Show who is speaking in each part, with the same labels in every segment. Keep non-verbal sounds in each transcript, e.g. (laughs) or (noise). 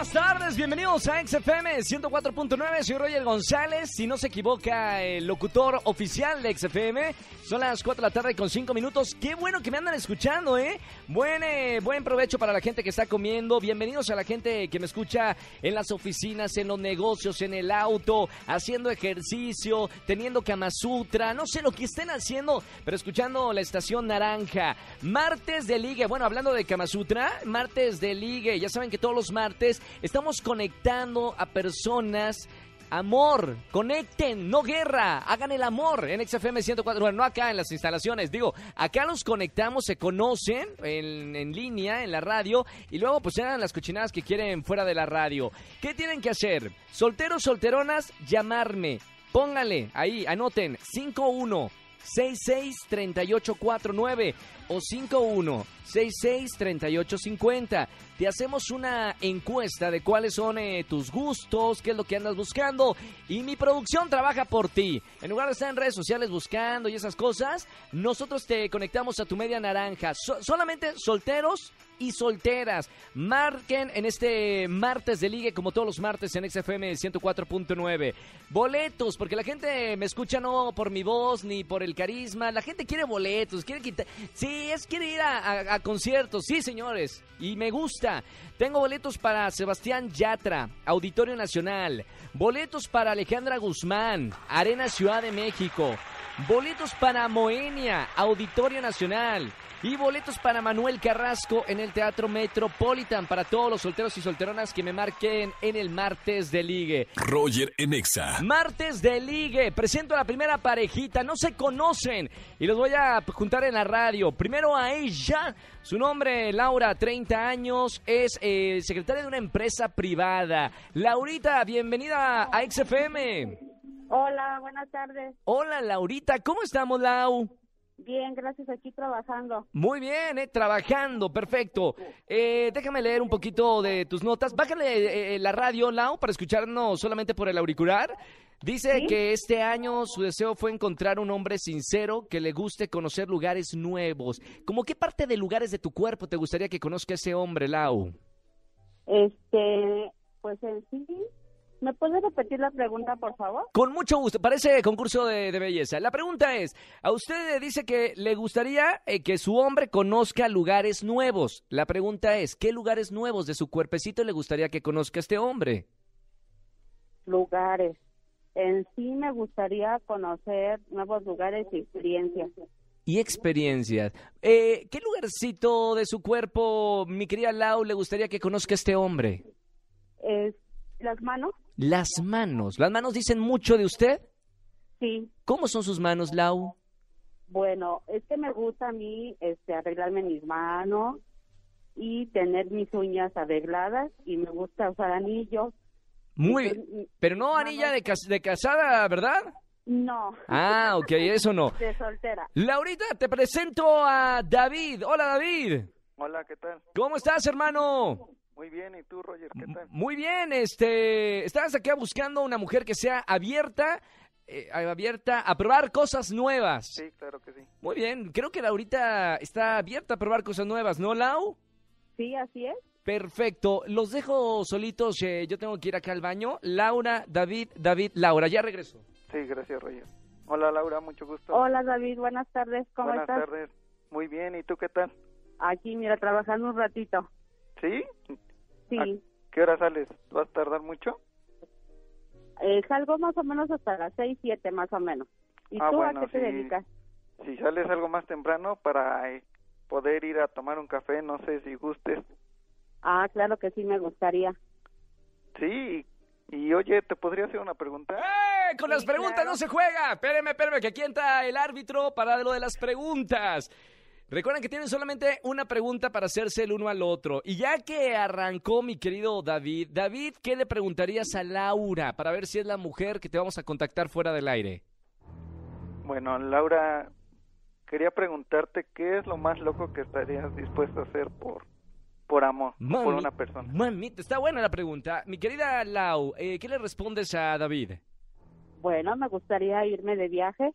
Speaker 1: Buenas tardes, bienvenidos a XFM 104.9, soy Roger González, si no se equivoca el locutor oficial de XFM, son las 4 de la tarde con 5 minutos, qué bueno que me andan escuchando, ¿eh? Buen, eh, buen provecho para la gente que está comiendo, bienvenidos a la gente que me escucha en las oficinas, en los negocios, en el auto, haciendo ejercicio, teniendo Kama Sutra, no sé lo que estén haciendo, pero escuchando la estación naranja, martes de ligue, bueno, hablando de Kama Sutra, martes de ligue, ya saben que todos los martes Estamos conectando a personas Amor, conecten, no guerra, hagan el amor en XFM 104, bueno, no acá en las instalaciones, digo, acá los conectamos, se conocen en, en línea, en la radio, y luego pues eran las cochinadas que quieren fuera de la radio. ¿Qué tienen que hacer? Solteros, solteronas, llamarme. Póngale ahí, anoten, 51 66 3849 o 51 66 3850. Te hacemos una encuesta de cuáles son eh, tus gustos, qué es lo que andas buscando y mi producción trabaja por ti. En lugar de estar en redes sociales buscando y esas cosas, nosotros te conectamos a tu media naranja. solamente solteros y solteras. Marquen en este martes de ligue, como todos los martes en XFM 104.9. Boletos, porque la gente me escucha no por mi voz ni por el carisma. La gente quiere boletos, quiere quitar. Sí, es quiere ir a, conciertos. Sí, señores. Y me gusta. Tengo boletos para Sebastián Yatra, Auditorio Nacional. Boletos para Alejandra Guzmán, Arena Ciudad de México. Boletos para Moenia, Auditorio Nacional. Y boletos para Manuel Carrasco en el Teatro Metropolitan para todos los solteros y solteronas que me marquen en el martes de ligue.
Speaker 2: Roger Enexa.
Speaker 1: Martes de ligue. Presento a la primera parejita. No se conocen y los voy a juntar en la radio. Primero a ella. Su nombre, Laura, 30 años, es eh, secretaria de una empresa privada. Laurita, bienvenida a XFM.
Speaker 3: Hola, buenas tardes.
Speaker 1: Hola, Laurita. ¿Cómo estamos, Lau?
Speaker 3: Bien, gracias, aquí trabajando.
Speaker 1: Muy bien, eh, trabajando, perfecto. Eh, déjame leer un poquito de tus notas. Bájale eh, eh, la radio, Lau, para escucharnos solamente por el auricular. Dice que este año su deseo fue encontrar un hombre sincero que le guste conocer lugares nuevos. ¿Cómo qué parte de lugares de tu cuerpo te gustaría que conozca ese hombre, Lau?
Speaker 3: Este, pues en sí, ¿Me puede repetir la pregunta, por favor?
Speaker 1: Con mucho gusto. Parece concurso de, belleza. La pregunta es, a usted dice que le gustaría eh, que su hombre conozca lugares nuevos. La pregunta es, ¿qué lugares nuevos de su cuerpecito le gustaría que conozca este hombre?
Speaker 3: Lugares. En sí me gustaría conocer nuevos lugares y experiencias.
Speaker 1: Y experiencias. Eh, ¿Qué lugarcito de su cuerpo, mi querida Lau, le gustaría que conozca este hombre?
Speaker 3: Es las manos.
Speaker 1: Las manos. ¿Las manos dicen mucho de usted?
Speaker 3: Sí.
Speaker 1: ¿Cómo son sus manos, Lau?
Speaker 3: Bueno, es que me gusta a mí este, arreglarme mis manos y tener mis uñas arregladas y me gusta usar anillos.
Speaker 1: Muy bien. Pero no anilla de, de casada, ¿verdad?
Speaker 3: No.
Speaker 1: Ah, ok, eso no. (laughs)
Speaker 3: De soltera.
Speaker 1: Laurita, te presento a David. Hola, David.
Speaker 4: Hola, ¿qué tal?
Speaker 1: ¿Cómo estás, hermano?
Speaker 4: Muy bien, ¿y tú, Roger? ¿Qué tal?
Speaker 1: Muy bien, este, estás aquí buscando una mujer que sea abierta, eh, abierta a probar cosas nuevas.
Speaker 4: Sí, claro que sí.
Speaker 1: Muy bien, creo que Laurita está abierta a probar cosas nuevas, ¿no, Lau?
Speaker 3: Sí, así es.
Speaker 1: Perfecto, los dejo solitos, eh, yo tengo que ir acá al baño. Laura, David, David, Laura, ya regreso.
Speaker 4: Sí, gracias, Roger. Hola, Laura, mucho gusto.
Speaker 3: Hola, David, buenas tardes, ¿cómo
Speaker 4: estás? Buenas tardes, muy bien, ¿y tú qué tal?
Speaker 3: Aquí, mira, trabajando un ratito.
Speaker 4: ¿Sí?
Speaker 3: Sí.
Speaker 4: qué hora sales? ¿Vas a tardar mucho?
Speaker 3: Eh, salgo más o menos hasta las seis, siete más o menos. ¿Y
Speaker 4: ah,
Speaker 3: tú
Speaker 4: a
Speaker 3: qué te dedicas?
Speaker 4: Si sales algo más temprano para eh, poder ir a tomar un café, no sé si gustes.
Speaker 3: Ah, claro que sí, me gustaría.
Speaker 4: Sí, y oye, ¿te podría hacer una pregunta?
Speaker 1: ¡Eh! Con las preguntas no se juega. Espéreme, espéreme, que aquí entra el árbitro para lo de las preguntas. Recuerden que tienen solamente una pregunta para hacerse el uno al otro. Y ya que arrancó mi querido David, David, ¿qué le preguntarías a Laura para ver si es la mujer que te vamos a contactar fuera del aire?
Speaker 4: Bueno, Laura, quería preguntarte qué es lo más loco que estarías dispuesto a hacer por por amor, por
Speaker 1: Mami-
Speaker 4: una persona.
Speaker 1: Mamita, está buena la pregunta. Mi querida Lau, eh, ¿qué le respondes a David?
Speaker 3: Bueno, me gustaría irme de viaje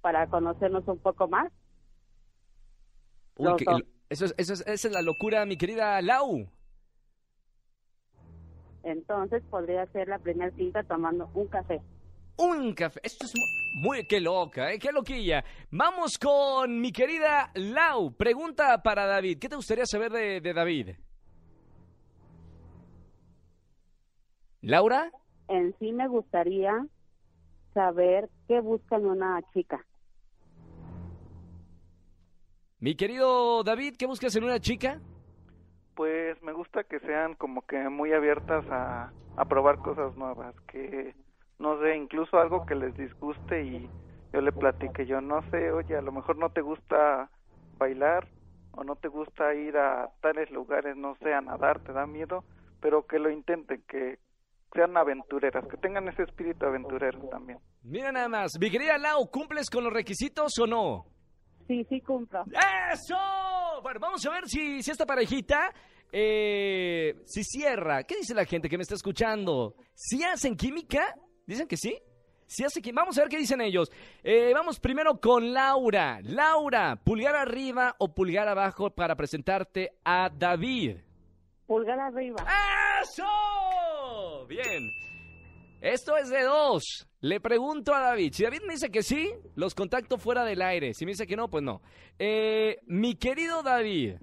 Speaker 3: para conocernos un poco más.
Speaker 1: Uy, que- eso es, eso es- esa es la locura, mi querida Lau.
Speaker 3: Entonces podría ser la primera cita tomando un café.
Speaker 1: Un café. Esto es mu- muy... Qué loca, ¿eh? Qué loquilla. Vamos con mi querida Lau. Pregunta para David. ¿Qué te gustaría saber de, de David? ¿Laura?
Speaker 3: En sí me gustaría saber qué busca en una chica.
Speaker 1: Mi querido David, ¿qué buscas en una chica?
Speaker 4: Pues me gusta que sean como que muy abiertas a, a probar cosas nuevas, que no sé, incluso algo que les disguste y yo le platique, yo no sé, oye, a lo mejor no te gusta bailar o no te gusta ir a tales lugares, no sé, a nadar, te da miedo, pero que lo intenten, que sean aventureras, que tengan ese espíritu aventurero también.
Speaker 1: Mira nada más. Mi querida Lau, ¿cumples con los requisitos o no?
Speaker 3: Sí, sí cumplo.
Speaker 1: ¡Eso! Bueno, vamos a ver si, si esta parejita eh, si cierra. ¿Qué dice la gente que me está escuchando? ¿Si hacen química? ¿Dicen que sí? Si hace química. Vamos a ver qué dicen ellos. Eh, vamos primero con Laura. Laura, pulgar arriba o pulgar abajo para presentarte a David.
Speaker 3: Pulgar arriba.
Speaker 1: ¡Eso! Bien. Esto es de dos. Le pregunto a David. Si David me dice que sí, los contacto fuera del aire. Si me dice que no, pues no. Eh, mi querido David,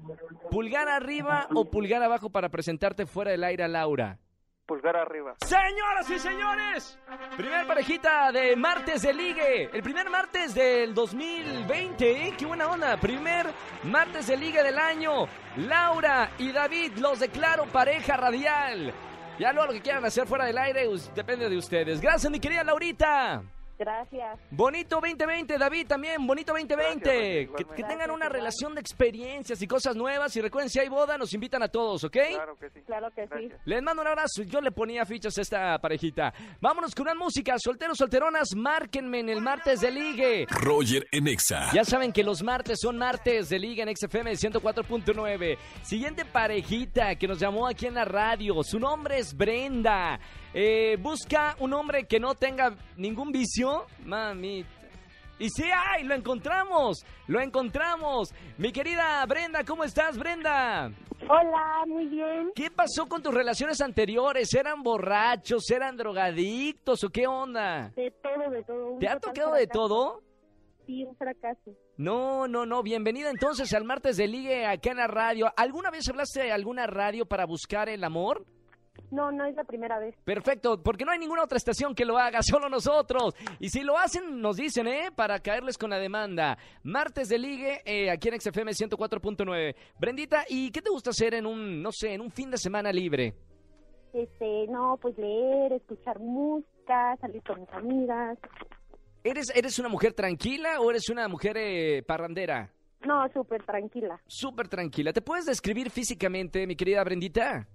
Speaker 1: ¿pulgar arriba o pulgar abajo para presentarte fuera del aire a Laura?
Speaker 4: Pulgar arriba.
Speaker 1: Señoras y señores, primer parejita de martes de ligue. El primer martes del 2020, ¿eh? Qué buena onda. Primer martes de ligue del año. Laura y David los declaro pareja radial. Ya luego lo que quieran hacer fuera del aire depende de ustedes. Gracias, mi querida Laurita.
Speaker 3: Gracias.
Speaker 1: Bonito 2020, David, también. Bonito 2020.
Speaker 4: Gracias,
Speaker 1: que, tengan
Speaker 3: Gracias,
Speaker 1: una
Speaker 3: igual.
Speaker 1: relación de experiencias y cosas nuevas. Y recuerden, si hay boda, nos invitan a todos, ¿ok?
Speaker 4: Claro que sí.
Speaker 3: Claro que sí.
Speaker 1: Les mando un abrazo. Yo le ponía fichas a esta parejita. Vámonos con una música. Solteros, solteronas, márquenme en el martes de ligue.
Speaker 2: Roger en Exa.
Speaker 1: Ya saben que los martes son martes de liga en XFM 104.9. Siguiente parejita que nos llamó aquí en la radio. Su nombre es Brenda. Eh, busca un hombre que no tenga ningún vicio. Mami. Y sí, ¡ay! ¡Lo encontramos! ¡Lo encontramos! Mi querida Brenda, ¿cómo estás, Brenda?
Speaker 5: Hola, muy bien.
Speaker 1: ¿Qué pasó con tus relaciones anteriores? ¿Eran borrachos? ¿Eran drogadictos? ¿O qué onda?
Speaker 5: De todo, de todo. un
Speaker 1: ¿Te ha tocado de todo?
Speaker 5: Sí, un fracaso.
Speaker 1: No, no, no. Bienvenida entonces al martes de Ligue acá en la radio. ¿Alguna vez hablaste de alguna radio para buscar el amor?
Speaker 5: No, no es la primera vez.
Speaker 1: Perfecto, porque no hay ninguna otra estación que lo haga, (laughs) solo nosotros. Y si lo hacen, nos dicen, ¿eh? Para caerles con la demanda. Martes de Ligue, eh, aquí en XFM 104.9. Brendita, ¿y qué te gusta hacer en un, no sé, en un fin de semana libre?
Speaker 5: Este, no, pues leer, escuchar música, salir con mis amigas.
Speaker 1: ¿Eres, ¿Eres una mujer tranquila o eres una mujer eh, parrandera?
Speaker 5: No, súper tranquila.
Speaker 1: Súper tranquila. ¿Te puedes describir físicamente, mi querida Brendita?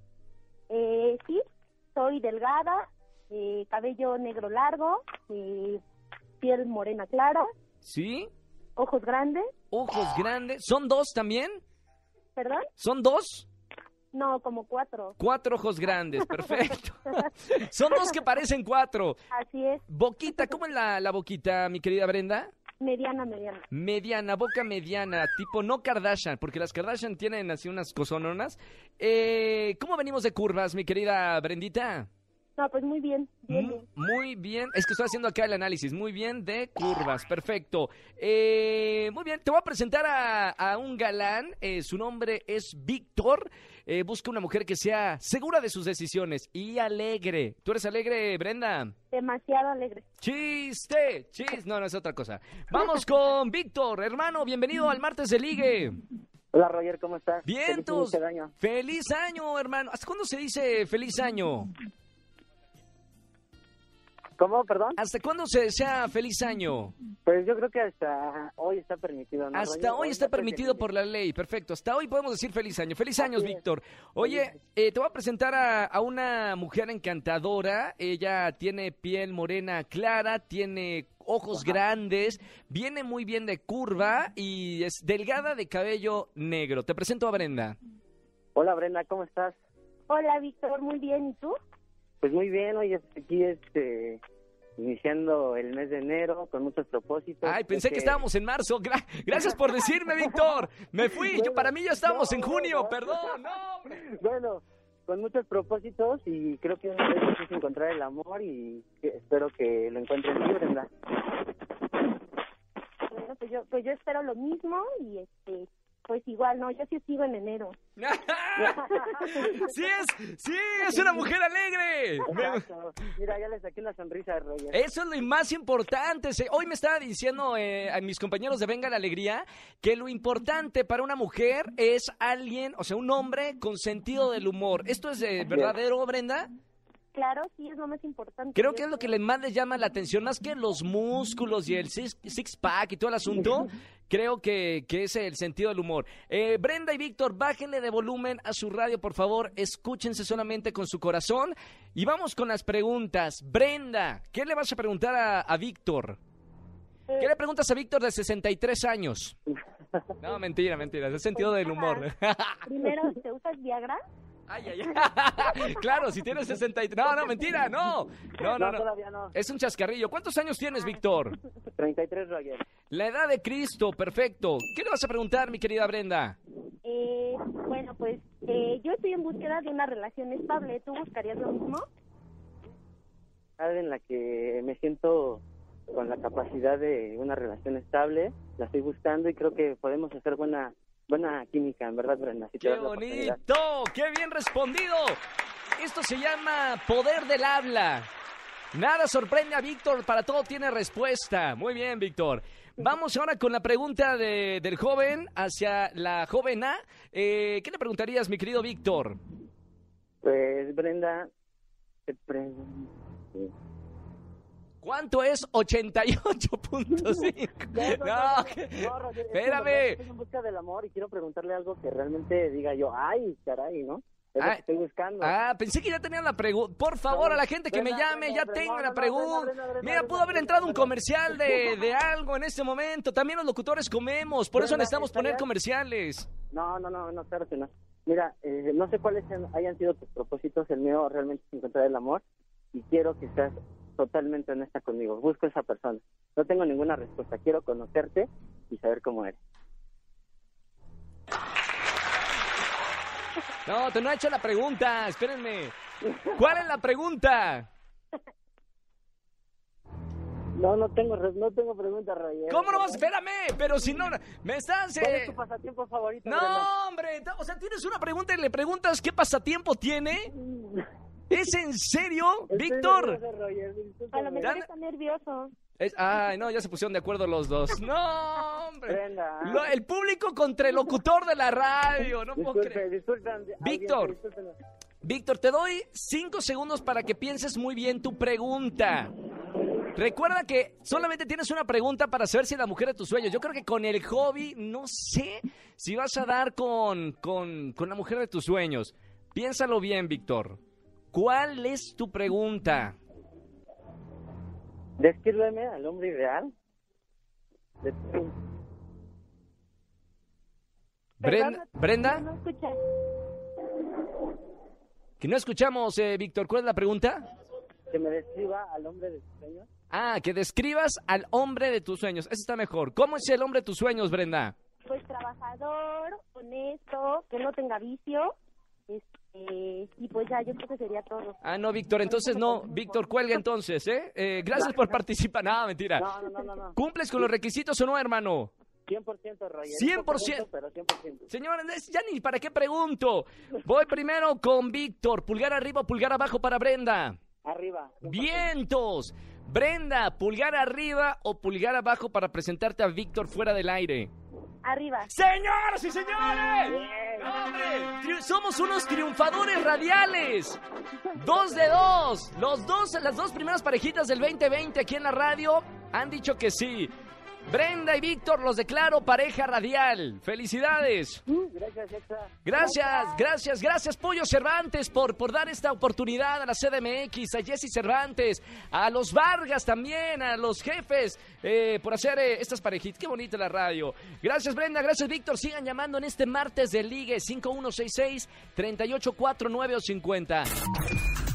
Speaker 5: Eh, sí, soy delgada, eh, cabello negro largo, eh, piel morena clara,
Speaker 1: ¿Sí?
Speaker 5: ojos grandes,
Speaker 1: Ojos grandes. ¿Son dos también?
Speaker 5: ¿perdón?
Speaker 1: ¿Son dos?
Speaker 5: No, como cuatro.
Speaker 1: Cuatro ojos grandes, perfecto. (laughs) Son dos que parecen cuatro.
Speaker 5: Así es,
Speaker 1: Boquita, ¿cómo es la, la boquita, mi querida Brenda?
Speaker 5: Mediana, mediana.
Speaker 1: Mediana, boca mediana, tipo no Kardashian, porque las Kardashian tienen así unas cosononas. Eh, ¿Cómo venimos de curvas, mi querida Brendita?
Speaker 5: No, pues muy bien, bien.
Speaker 1: Muy bien, es que estoy haciendo acá el análisis. Muy bien de curvas, perfecto. Eh, muy bien, te voy a presentar a, a un galán. eh, su nombre es Víctor. Eh, busca una mujer que sea segura de sus decisiones y alegre. ¿Tú eres alegre, Brenda?
Speaker 5: Demasiado alegre.
Speaker 1: Chiste, chiste. No, no es otra cosa. Vamos con Víctor, hermano. Bienvenido al martes de ligue.
Speaker 6: Hola Roger, ¿cómo estás? Feliz
Speaker 1: Vientos.
Speaker 6: inicio de año.
Speaker 1: Feliz año, hermano. ¿Hasta cuándo se dice feliz año?
Speaker 6: ¿Cómo, perdón?
Speaker 1: ¿Hasta cuándo se desea feliz año?
Speaker 6: Pues yo creo que hasta hoy está permitido. ¿no,
Speaker 1: Hasta hoy está permitido por la ley, perfecto. Hasta hoy podemos decir feliz año. Feliz años. Víctor. Oye, eh, te voy a presentar a, a una mujer encantadora. Ella tiene piel morena clara, tiene ojos grandes, viene muy bien de curva y es delgada de cabello negro. Te presento a Brenda.
Speaker 6: Hola Brenda, ¿cómo estás?
Speaker 5: Hola, Víctor, muy bien. ¿Y tú?
Speaker 6: Pues muy bien, hoy aquí este iniciando el mes de enero con muchos propósitos.
Speaker 1: Ay, pensé que, estábamos en marzo. gracias por decirme, Víctor. Me fui. Yo, para mí ya estamos en junio. Perdón, no.
Speaker 6: Bueno, con muchos propósitos y creo que una vez es encontrar el amor y espero que lo encuentren tú, Brenda.
Speaker 5: Bueno, pues yo, pues yo espero lo mismo y este pues igual, no, yo sí sigo en enero. (laughs)
Speaker 1: sí es, sí, es una mujer alegre.
Speaker 6: Mira, ya le saqué una sonrisa de Roger.
Speaker 1: Eso es lo más importante. Hoy me estaba diciendo eh, a mis compañeros de Venga la Alegría que lo importante para una mujer es alguien, o sea, un hombre con sentido del humor. ¿Esto es eh, verdadero, Brenda?
Speaker 5: Claro, sí, es lo más importante.
Speaker 1: Creo que es lo que más les llama la atención, más que los músculos y el six-pack y todo el asunto. (laughs) creo que, que es el sentido del humor. Eh, Brenda y Víctor, bájenle de volumen a su radio, por favor. Escúchense solamente con su corazón. Y vamos con las preguntas. Brenda, ¿qué le vas a preguntar a, a Víctor? ¿Qué le preguntas a Víctor de 63 años? (laughs) No, mentira, mentira. Es el sentido del humor.
Speaker 5: Primero, ¿te usas Viagra?
Speaker 1: Ay, ay, ay. (laughs) claro, si tienes 63. No, no, mentira, no. No, no, no. Es un chascarrillo. ¿Cuántos años tienes, Víctor?
Speaker 6: 33, Roger.
Speaker 1: La edad de Cristo, perfecto. ¿Qué le vas a preguntar, mi querida Brenda?
Speaker 5: Eh, bueno, pues eh, yo estoy en búsqueda de una relación estable. ¿Tú buscarías lo mismo?
Speaker 6: En la que me siento con la capacidad de una relación estable, la estoy buscando y creo que podemos hacer buena buena química, en verdad, Brenda.
Speaker 1: ¡Qué bonito! ¡Qué bien respondido! Esto se llama poder del habla. Nada sorprende a Víctor, para todo tiene respuesta. Muy bien, Víctor. Vamos ahora con la pregunta de, del joven hacia la joven A. Eh, ¿Qué le preguntarías, mi querido Víctor?
Speaker 6: Pues, Brenda, te pregunto...
Speaker 1: ¿Cuánto es 88.5? (laughs) No, no, espérame.
Speaker 6: Estoy en busca del amor y quiero preguntarle algo que realmente diga yo, ay, caray, ¿no? Es lo ah, que estoy buscando.
Speaker 1: Ah, pensé que ya tenían la pregunta. Por favor, a la gente que me llame, ya tengo la pregunta. Mira, pudo haber entrado un comercial de, (laughs) de algo en este momento. También los locutores comemos, por eso necesitamos poner comerciales.
Speaker 6: No, no, no, no, claro que no. Mira, eh, no sé cuáles hayan sido tus propósitos. El mío realmente es encontrar el amor y quiero que seas totalmente honesta conmigo. Busco esa persona. No tengo ninguna respuesta. Quiero conocerte y saber cómo eres.
Speaker 1: No, te no he hecho la pregunta. Espérenme. ¿Cuál es la pregunta?
Speaker 6: No, no tengo, no tengo pregunta, Roger.
Speaker 1: ¿Cómo no vas? Espérame, pero si no, me estás...
Speaker 6: ¿Cuál es tu pasatiempo favorito?
Speaker 1: No, hombre, o sea, tienes una pregunta y le preguntas qué pasatiempo tiene. (laughs) ¿Es en serio, Víctor?
Speaker 5: A lo mejor está nervioso.
Speaker 1: ay, no, ya se pusieron de acuerdo los dos. No, hombre. el público contra el locutor de la radio. No puedo creer. Víctor, Víctor, te doy cinco segundos para que pienses muy bien tu pregunta. Recuerda que solamente tienes una pregunta para saber si es la mujer de tus sueños. Yo creo que con el hobby, no sé si vas a dar con, con, con la mujer de tus sueños. Piénsalo bien, Víctor. ¿Cuál es tu pregunta?
Speaker 6: Descríbeme al hombre ideal.
Speaker 1: Brenda.
Speaker 5: No
Speaker 1: Que no escuchamos, eh, Víctor. ¿Cuál es la pregunta?
Speaker 6: Que me describa al hombre de tus sueños.
Speaker 1: Ah, que describas al hombre de tus sueños. Eso está mejor. ¿Cómo es el hombre de tus sueños, Brenda?
Speaker 5: Pues trabajador, honesto, que no tenga vicio, eh, y pues ya, yo creo que sería todo.
Speaker 1: Ah, no, Víctor, entonces no. Víctor, cuelga entonces, ¿eh? eh (laughs) gracias por participar. No, mentira.
Speaker 6: No, no, no, no.
Speaker 1: ¿Cumples con los requisitos o no, hermano?
Speaker 6: 100%, Roger.
Speaker 1: 100%. Pero 100%. Señores, ya ni para qué pregunto. Voy primero con Víctor. Pulgar arriba, pulgar abajo para Brenda.
Speaker 6: Arriba.
Speaker 1: Vientos. Brenda, pulgar arriba o pulgar abajo para presentarte a Víctor fuera del aire.
Speaker 5: Arriba.
Speaker 1: Señoras y señores. ¡Hombre! Somos unos triunfadores radiales. Dos de dos. Los dos, las dos primeras parejitas del 2020 aquí en la radio han dicho que sí. Brenda y Víctor los declaro pareja radial. ¡Felicidades!
Speaker 6: Gracias, Exa.
Speaker 1: Gracias, gracias, gracias Pollo Cervantes por, por dar esta oportunidad a la CDMX, a Jesse Cervantes, a los Vargas también, a los jefes, eh, por hacer eh, estas parejitas. Qué bonita la radio. Gracias Brenda, gracias Víctor. Sigan llamando en este martes de Ligue 5166-3849 o 50.